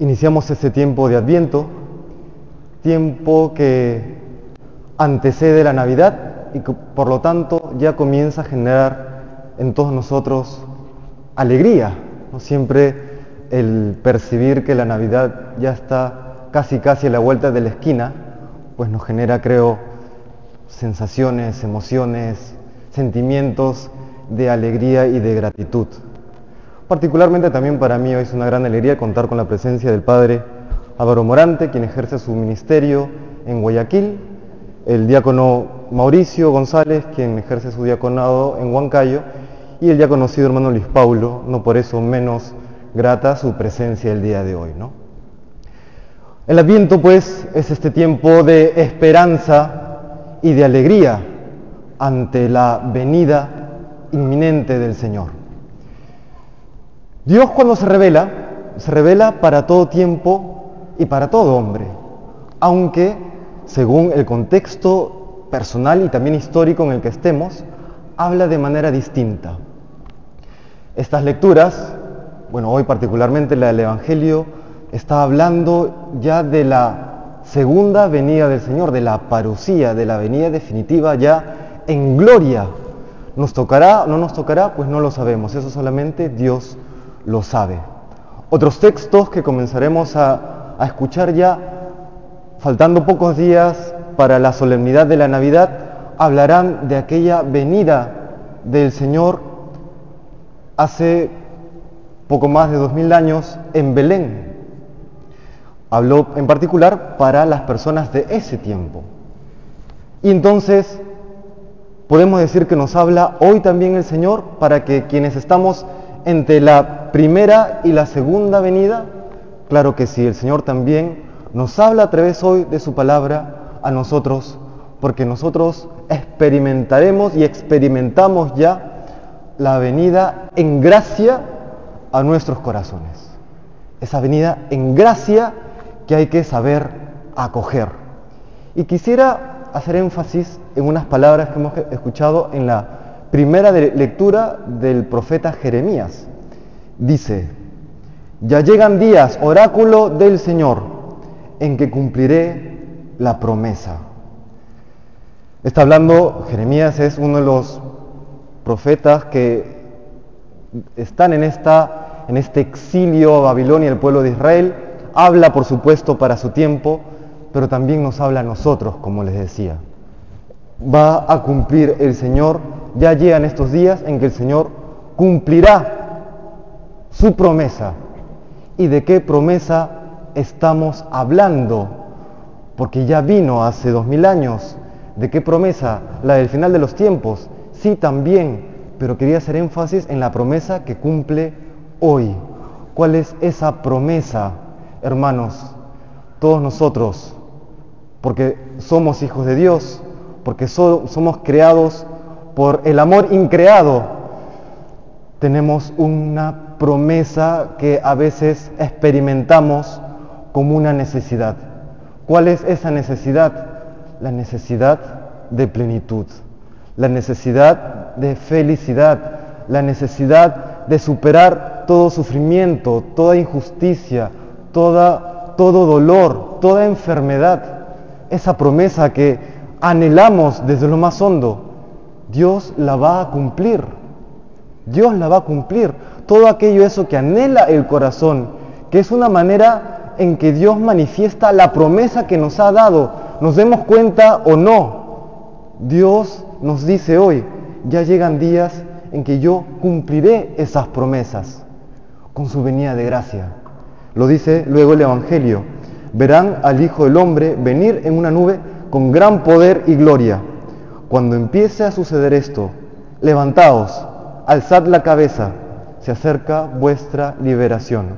Iniciamos este tiempo de Adviento, tiempo que antecede la Navidad y que por lo tanto ya comienza a generar en todos nosotros alegría. ¿no? Siempre el percibir que la Navidad ya está casi casi a la vuelta de la esquina, pues nos genera, creo, sensaciones, emociones, sentimientos de alegría y de gratitud. Particularmente también para mí hoy es una gran alegría contar con la presencia del Padre Álvaro Morante, quien ejerce su ministerio en Guayaquil, el diácono Mauricio González, quien ejerce su diaconado en Huancayo, y el ya conocido hermano Luis Paulo, no por eso menos grata su presencia el día de hoy. ¿no? El Adviento, pues, es este tiempo de esperanza y de alegría ante la venida inminente del Señor. Dios cuando se revela, se revela para todo tiempo y para todo hombre, aunque según el contexto personal y también histórico en el que estemos, habla de manera distinta. Estas lecturas, bueno, hoy particularmente la del Evangelio, está hablando ya de la segunda venida del Señor, de la parucía, de la venida definitiva ya en gloria. ¿Nos tocará o no nos tocará? Pues no lo sabemos, eso solamente Dios lo sabe. Otros textos que comenzaremos a, a escuchar ya, faltando pocos días para la solemnidad de la Navidad, hablarán de aquella venida del Señor hace poco más de dos mil años en Belén. Habló en particular para las personas de ese tiempo. Y entonces podemos decir que nos habla hoy también el Señor para que quienes estamos entre la primera y la segunda venida? Claro que sí, el Señor también nos habla a través hoy de su palabra a nosotros, porque nosotros experimentaremos y experimentamos ya la venida en gracia a nuestros corazones. Esa venida en gracia que hay que saber acoger. Y quisiera hacer énfasis en unas palabras que hemos escuchado en la primera lectura del profeta Jeremías. Dice, ya llegan días, oráculo del Señor, en que cumpliré la promesa. Está hablando, Jeremías es uno de los profetas que están en, esta, en este exilio a Babilonia, el pueblo de Israel. Habla, por supuesto, para su tiempo, pero también nos habla a nosotros, como les decía. Va a cumplir el Señor, ya llegan estos días en que el Señor cumplirá su promesa. ¿Y de qué promesa estamos hablando? Porque ya vino hace dos mil años. ¿De qué promesa? La del final de los tiempos. Sí, también, pero quería hacer énfasis en la promesa que cumple hoy. ¿Cuál es esa promesa, hermanos? Todos nosotros, porque somos hijos de Dios, porque somos creados por el amor increado, tenemos una promesa que a veces experimentamos como una necesidad. ¿Cuál es esa necesidad? La necesidad de plenitud, la necesidad de felicidad, la necesidad de superar todo sufrimiento, toda injusticia, toda, todo dolor, toda enfermedad. Esa promesa que anhelamos desde lo más hondo, Dios la va a cumplir. Dios la va a cumplir todo aquello eso que anhela el corazón, que es una manera en que Dios manifiesta la promesa que nos ha dado, nos demos cuenta o no. Dios nos dice hoy, ya llegan días en que yo cumpliré esas promesas con su venida de gracia. Lo dice luego el Evangelio. Verán al Hijo del Hombre venir en una nube con gran poder y gloria. Cuando empiece a suceder esto, levantaos, alzad la cabeza se acerca vuestra liberación,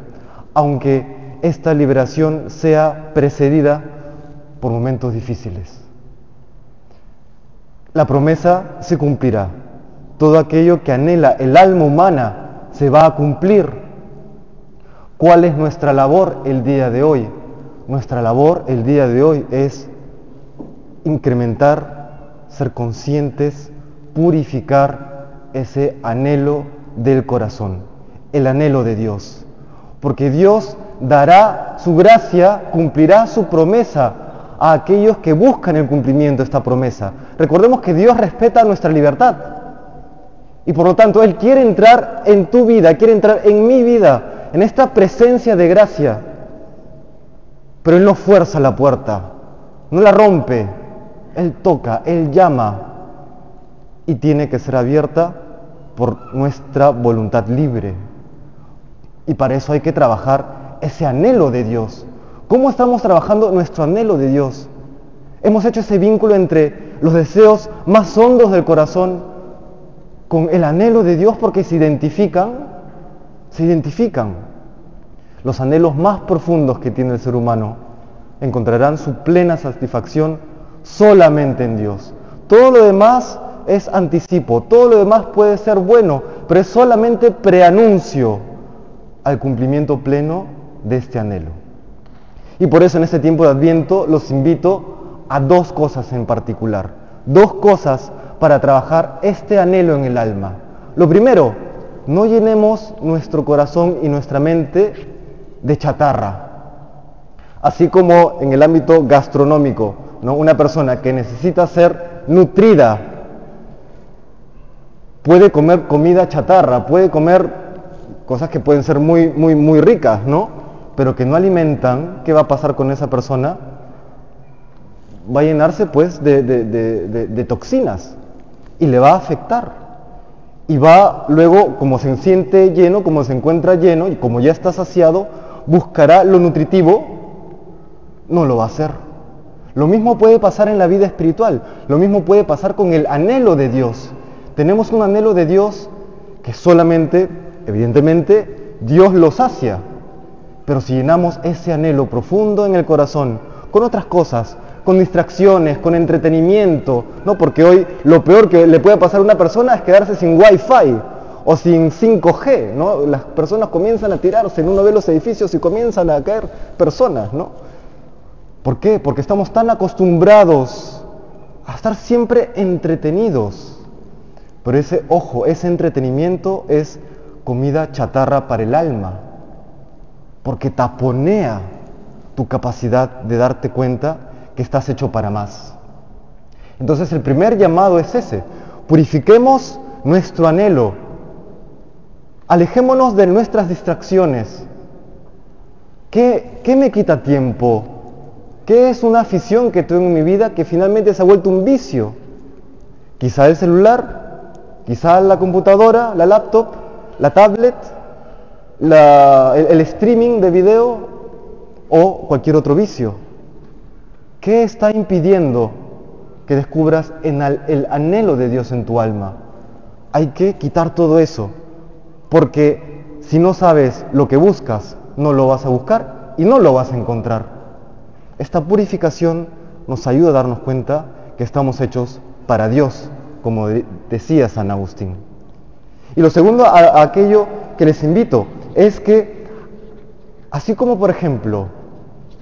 aunque esta liberación sea precedida por momentos difíciles. La promesa se cumplirá. Todo aquello que anhela el alma humana se va a cumplir. ¿Cuál es nuestra labor el día de hoy? Nuestra labor el día de hoy es incrementar, ser conscientes, purificar ese anhelo del corazón, el anhelo de Dios. Porque Dios dará su gracia, cumplirá su promesa a aquellos que buscan el cumplimiento de esta promesa. Recordemos que Dios respeta nuestra libertad. Y por lo tanto, Él quiere entrar en tu vida, quiere entrar en mi vida, en esta presencia de gracia. Pero Él no fuerza la puerta, no la rompe, Él toca, Él llama y tiene que ser abierta por nuestra voluntad libre. Y para eso hay que trabajar ese anhelo de Dios. ¿Cómo estamos trabajando nuestro anhelo de Dios? Hemos hecho ese vínculo entre los deseos más hondos del corazón con el anhelo de Dios porque se identifican, se identifican. Los anhelos más profundos que tiene el ser humano encontrarán su plena satisfacción solamente en Dios. Todo lo demás es anticipo, todo lo demás puede ser bueno, pero es solamente preanuncio al cumplimiento pleno de este anhelo. Y por eso en este tiempo de Adviento los invito a dos cosas en particular, dos cosas para trabajar este anhelo en el alma. Lo primero, no llenemos nuestro corazón y nuestra mente de chatarra. Así como en el ámbito gastronómico, una persona que necesita ser nutrida puede comer comida chatarra, puede comer cosas que pueden ser muy, muy, muy ricas, ¿no? Pero que no alimentan, ¿qué va a pasar con esa persona? Va a llenarse pues de, de toxinas y le va a afectar. Y va luego, como se siente lleno, como se encuentra lleno y como ya está saciado, buscará lo nutritivo, no lo va a hacer. Lo mismo puede pasar en la vida espiritual, lo mismo puede pasar con el anhelo de Dios. Tenemos un anhelo de Dios que solamente, evidentemente, Dios lo sacia. Pero si llenamos ese anhelo profundo en el corazón con otras cosas, con distracciones, con entretenimiento, ¿no? Porque hoy lo peor que le puede pasar a una persona es quedarse sin wifi o sin 5G, ¿no? Las personas comienzan a tirarse, en uno de los edificios y comienzan a caer personas, ¿no? ¿Por qué? Porque estamos tan acostumbrados a estar siempre entretenidos. Pero ese, ojo, ese entretenimiento es comida chatarra para el alma, porque taponea tu capacidad de darte cuenta que estás hecho para más. Entonces el primer llamado es ese. Purifiquemos nuestro anhelo. Alejémonos de nuestras distracciones. ¿Qué, ¿Qué, me quita tiempo? ¿Qué es una afición que tengo en mi vida que finalmente se ha vuelto un vicio? Quizá el celular, quizá la computadora, la laptop, la tablet, el, el streaming de video o cualquier otro vicio. ¿Qué está impidiendo que descubras el anhelo de Dios en tu alma? Hay que quitar todo eso, porque si no sabes lo que buscas, no lo vas a buscar y no lo vas a encontrar. Esta purificación nos ayuda a darnos cuenta que estamos hechos para Dios, como decía San Agustín. Y lo segundo, a, aquello que les invito, es que, así como por ejemplo,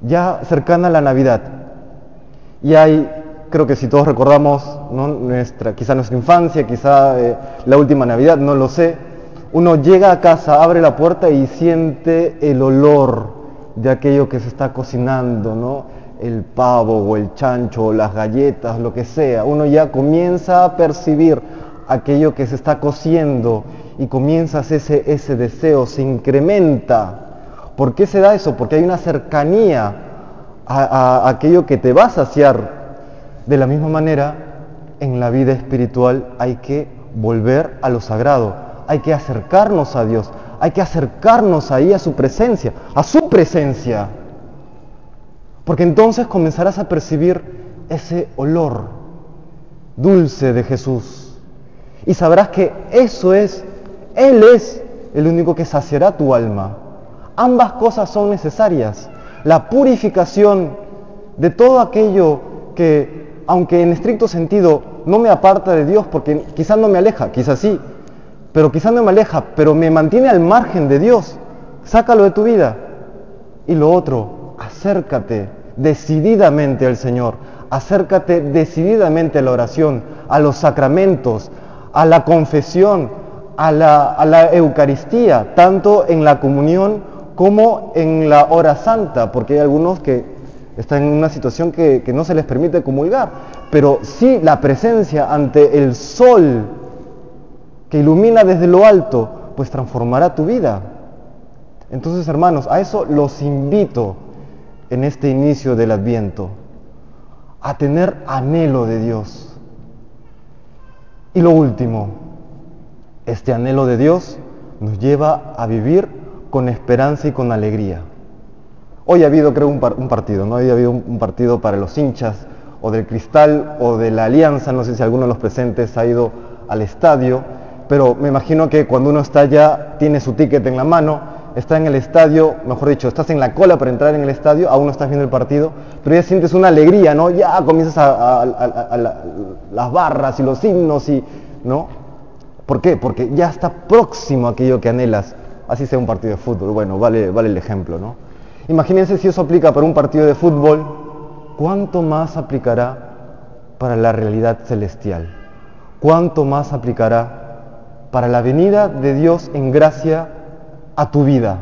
ya cercana la Navidad, y hay, creo que si todos recordamos, nuestra, quizá nuestra infancia, quizá eh, la última Navidad, no lo sé, uno llega a casa, abre la puerta y siente el olor de aquello que se está cocinando, ¿no? El pavo o el chancho o las galletas, lo que sea. Uno ya comienza a percibir aquello que se está cociendo y comienzas ese, ese deseo, se incrementa. ¿Por qué se da eso? Porque hay una cercanía a, aquello que te va a saciar. De la misma manera, en la vida espiritual hay que volver a lo sagrado, hay que acercarnos a Dios, hay que acercarnos ahí a su presencia, a su presencia. Porque entonces comenzarás a percibir ese olor dulce de Jesús. Y sabrás que eso es, Él es el único que saciará tu alma. Ambas cosas son necesarias la purificación de todo aquello que, aunque en estricto sentido no me aparta de Dios, porque quizás no me aleja, quizás sí, pero quizás no me aleja, pero me mantiene al margen de Dios. Sácalo de tu vida. Y lo otro, acércate decididamente al Señor, acércate decididamente a la oración, a los sacramentos, a la confesión, a la, a la Eucaristía, tanto en la comunión como en la hora santa, porque hay algunos que están en una situación que, que no se les permite comulgar, pero sí la presencia ante el sol que ilumina desde lo alto, pues transformará tu vida. Entonces, hermanos, a eso los invito en este inicio del Adviento, a tener anhelo de Dios. Y lo último, este anhelo de Dios nos lleva a vivir con esperanza y con alegría. Hoy ha habido, creo, un, par- un partido, ¿no? Hoy ha habido un partido para los hinchas o del Cristal o de la Alianza, no sé si alguno de los presentes ha ido al estadio, pero me imagino que cuando uno está ya, tiene su ticket en la mano, está en el estadio, mejor dicho, estás en la cola para entrar en el estadio, aún no estás viendo el partido, pero ya sientes una alegría, ¿no? Ya comienzas a, la- las barras y los himnos y, ¿no? ¿Por qué? Porque ya está próximo aquello que anhelas, así sea un partido de fútbol, bueno, vale, vale el ejemplo, ¿no? Imagínense si eso aplica para un partido de fútbol, ¿cuánto más aplicará para la realidad celestial? ¿Cuánto más aplicará para la venida de Dios en gracia a tu vida?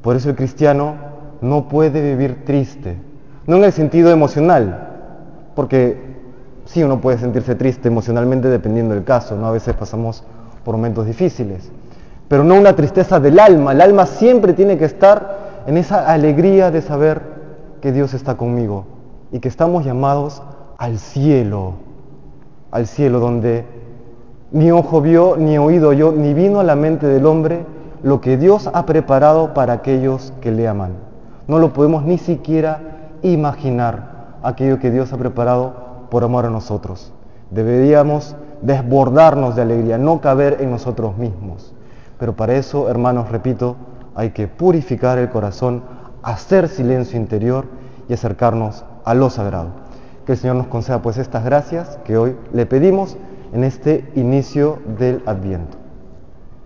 Por eso el cristiano no puede vivir triste, no en el sentido emocional, porque sí uno puede sentirse triste emocionalmente dependiendo del caso, ¿no? A veces pasamos por momentos difíciles, pero no una tristeza del alma, el alma siempre tiene que estar en esa alegría de saber que Dios está conmigo y que estamos llamados al cielo, al cielo donde ni ojo vio, ni oído yo, ni vino a la mente del hombre lo que Dios ha preparado para aquellos que le aman. No lo podemos ni siquiera imaginar aquello que Dios ha preparado por amor a nosotros. Deberíamos desbordarnos de alegría, no caber en nosotros mismos. Pero para eso, hermanos, repito, hay que purificar el corazón, hacer silencio interior y acercarnos a lo sagrado. Que el Señor nos conceda pues estas gracias que hoy le pedimos en este inicio del Adviento.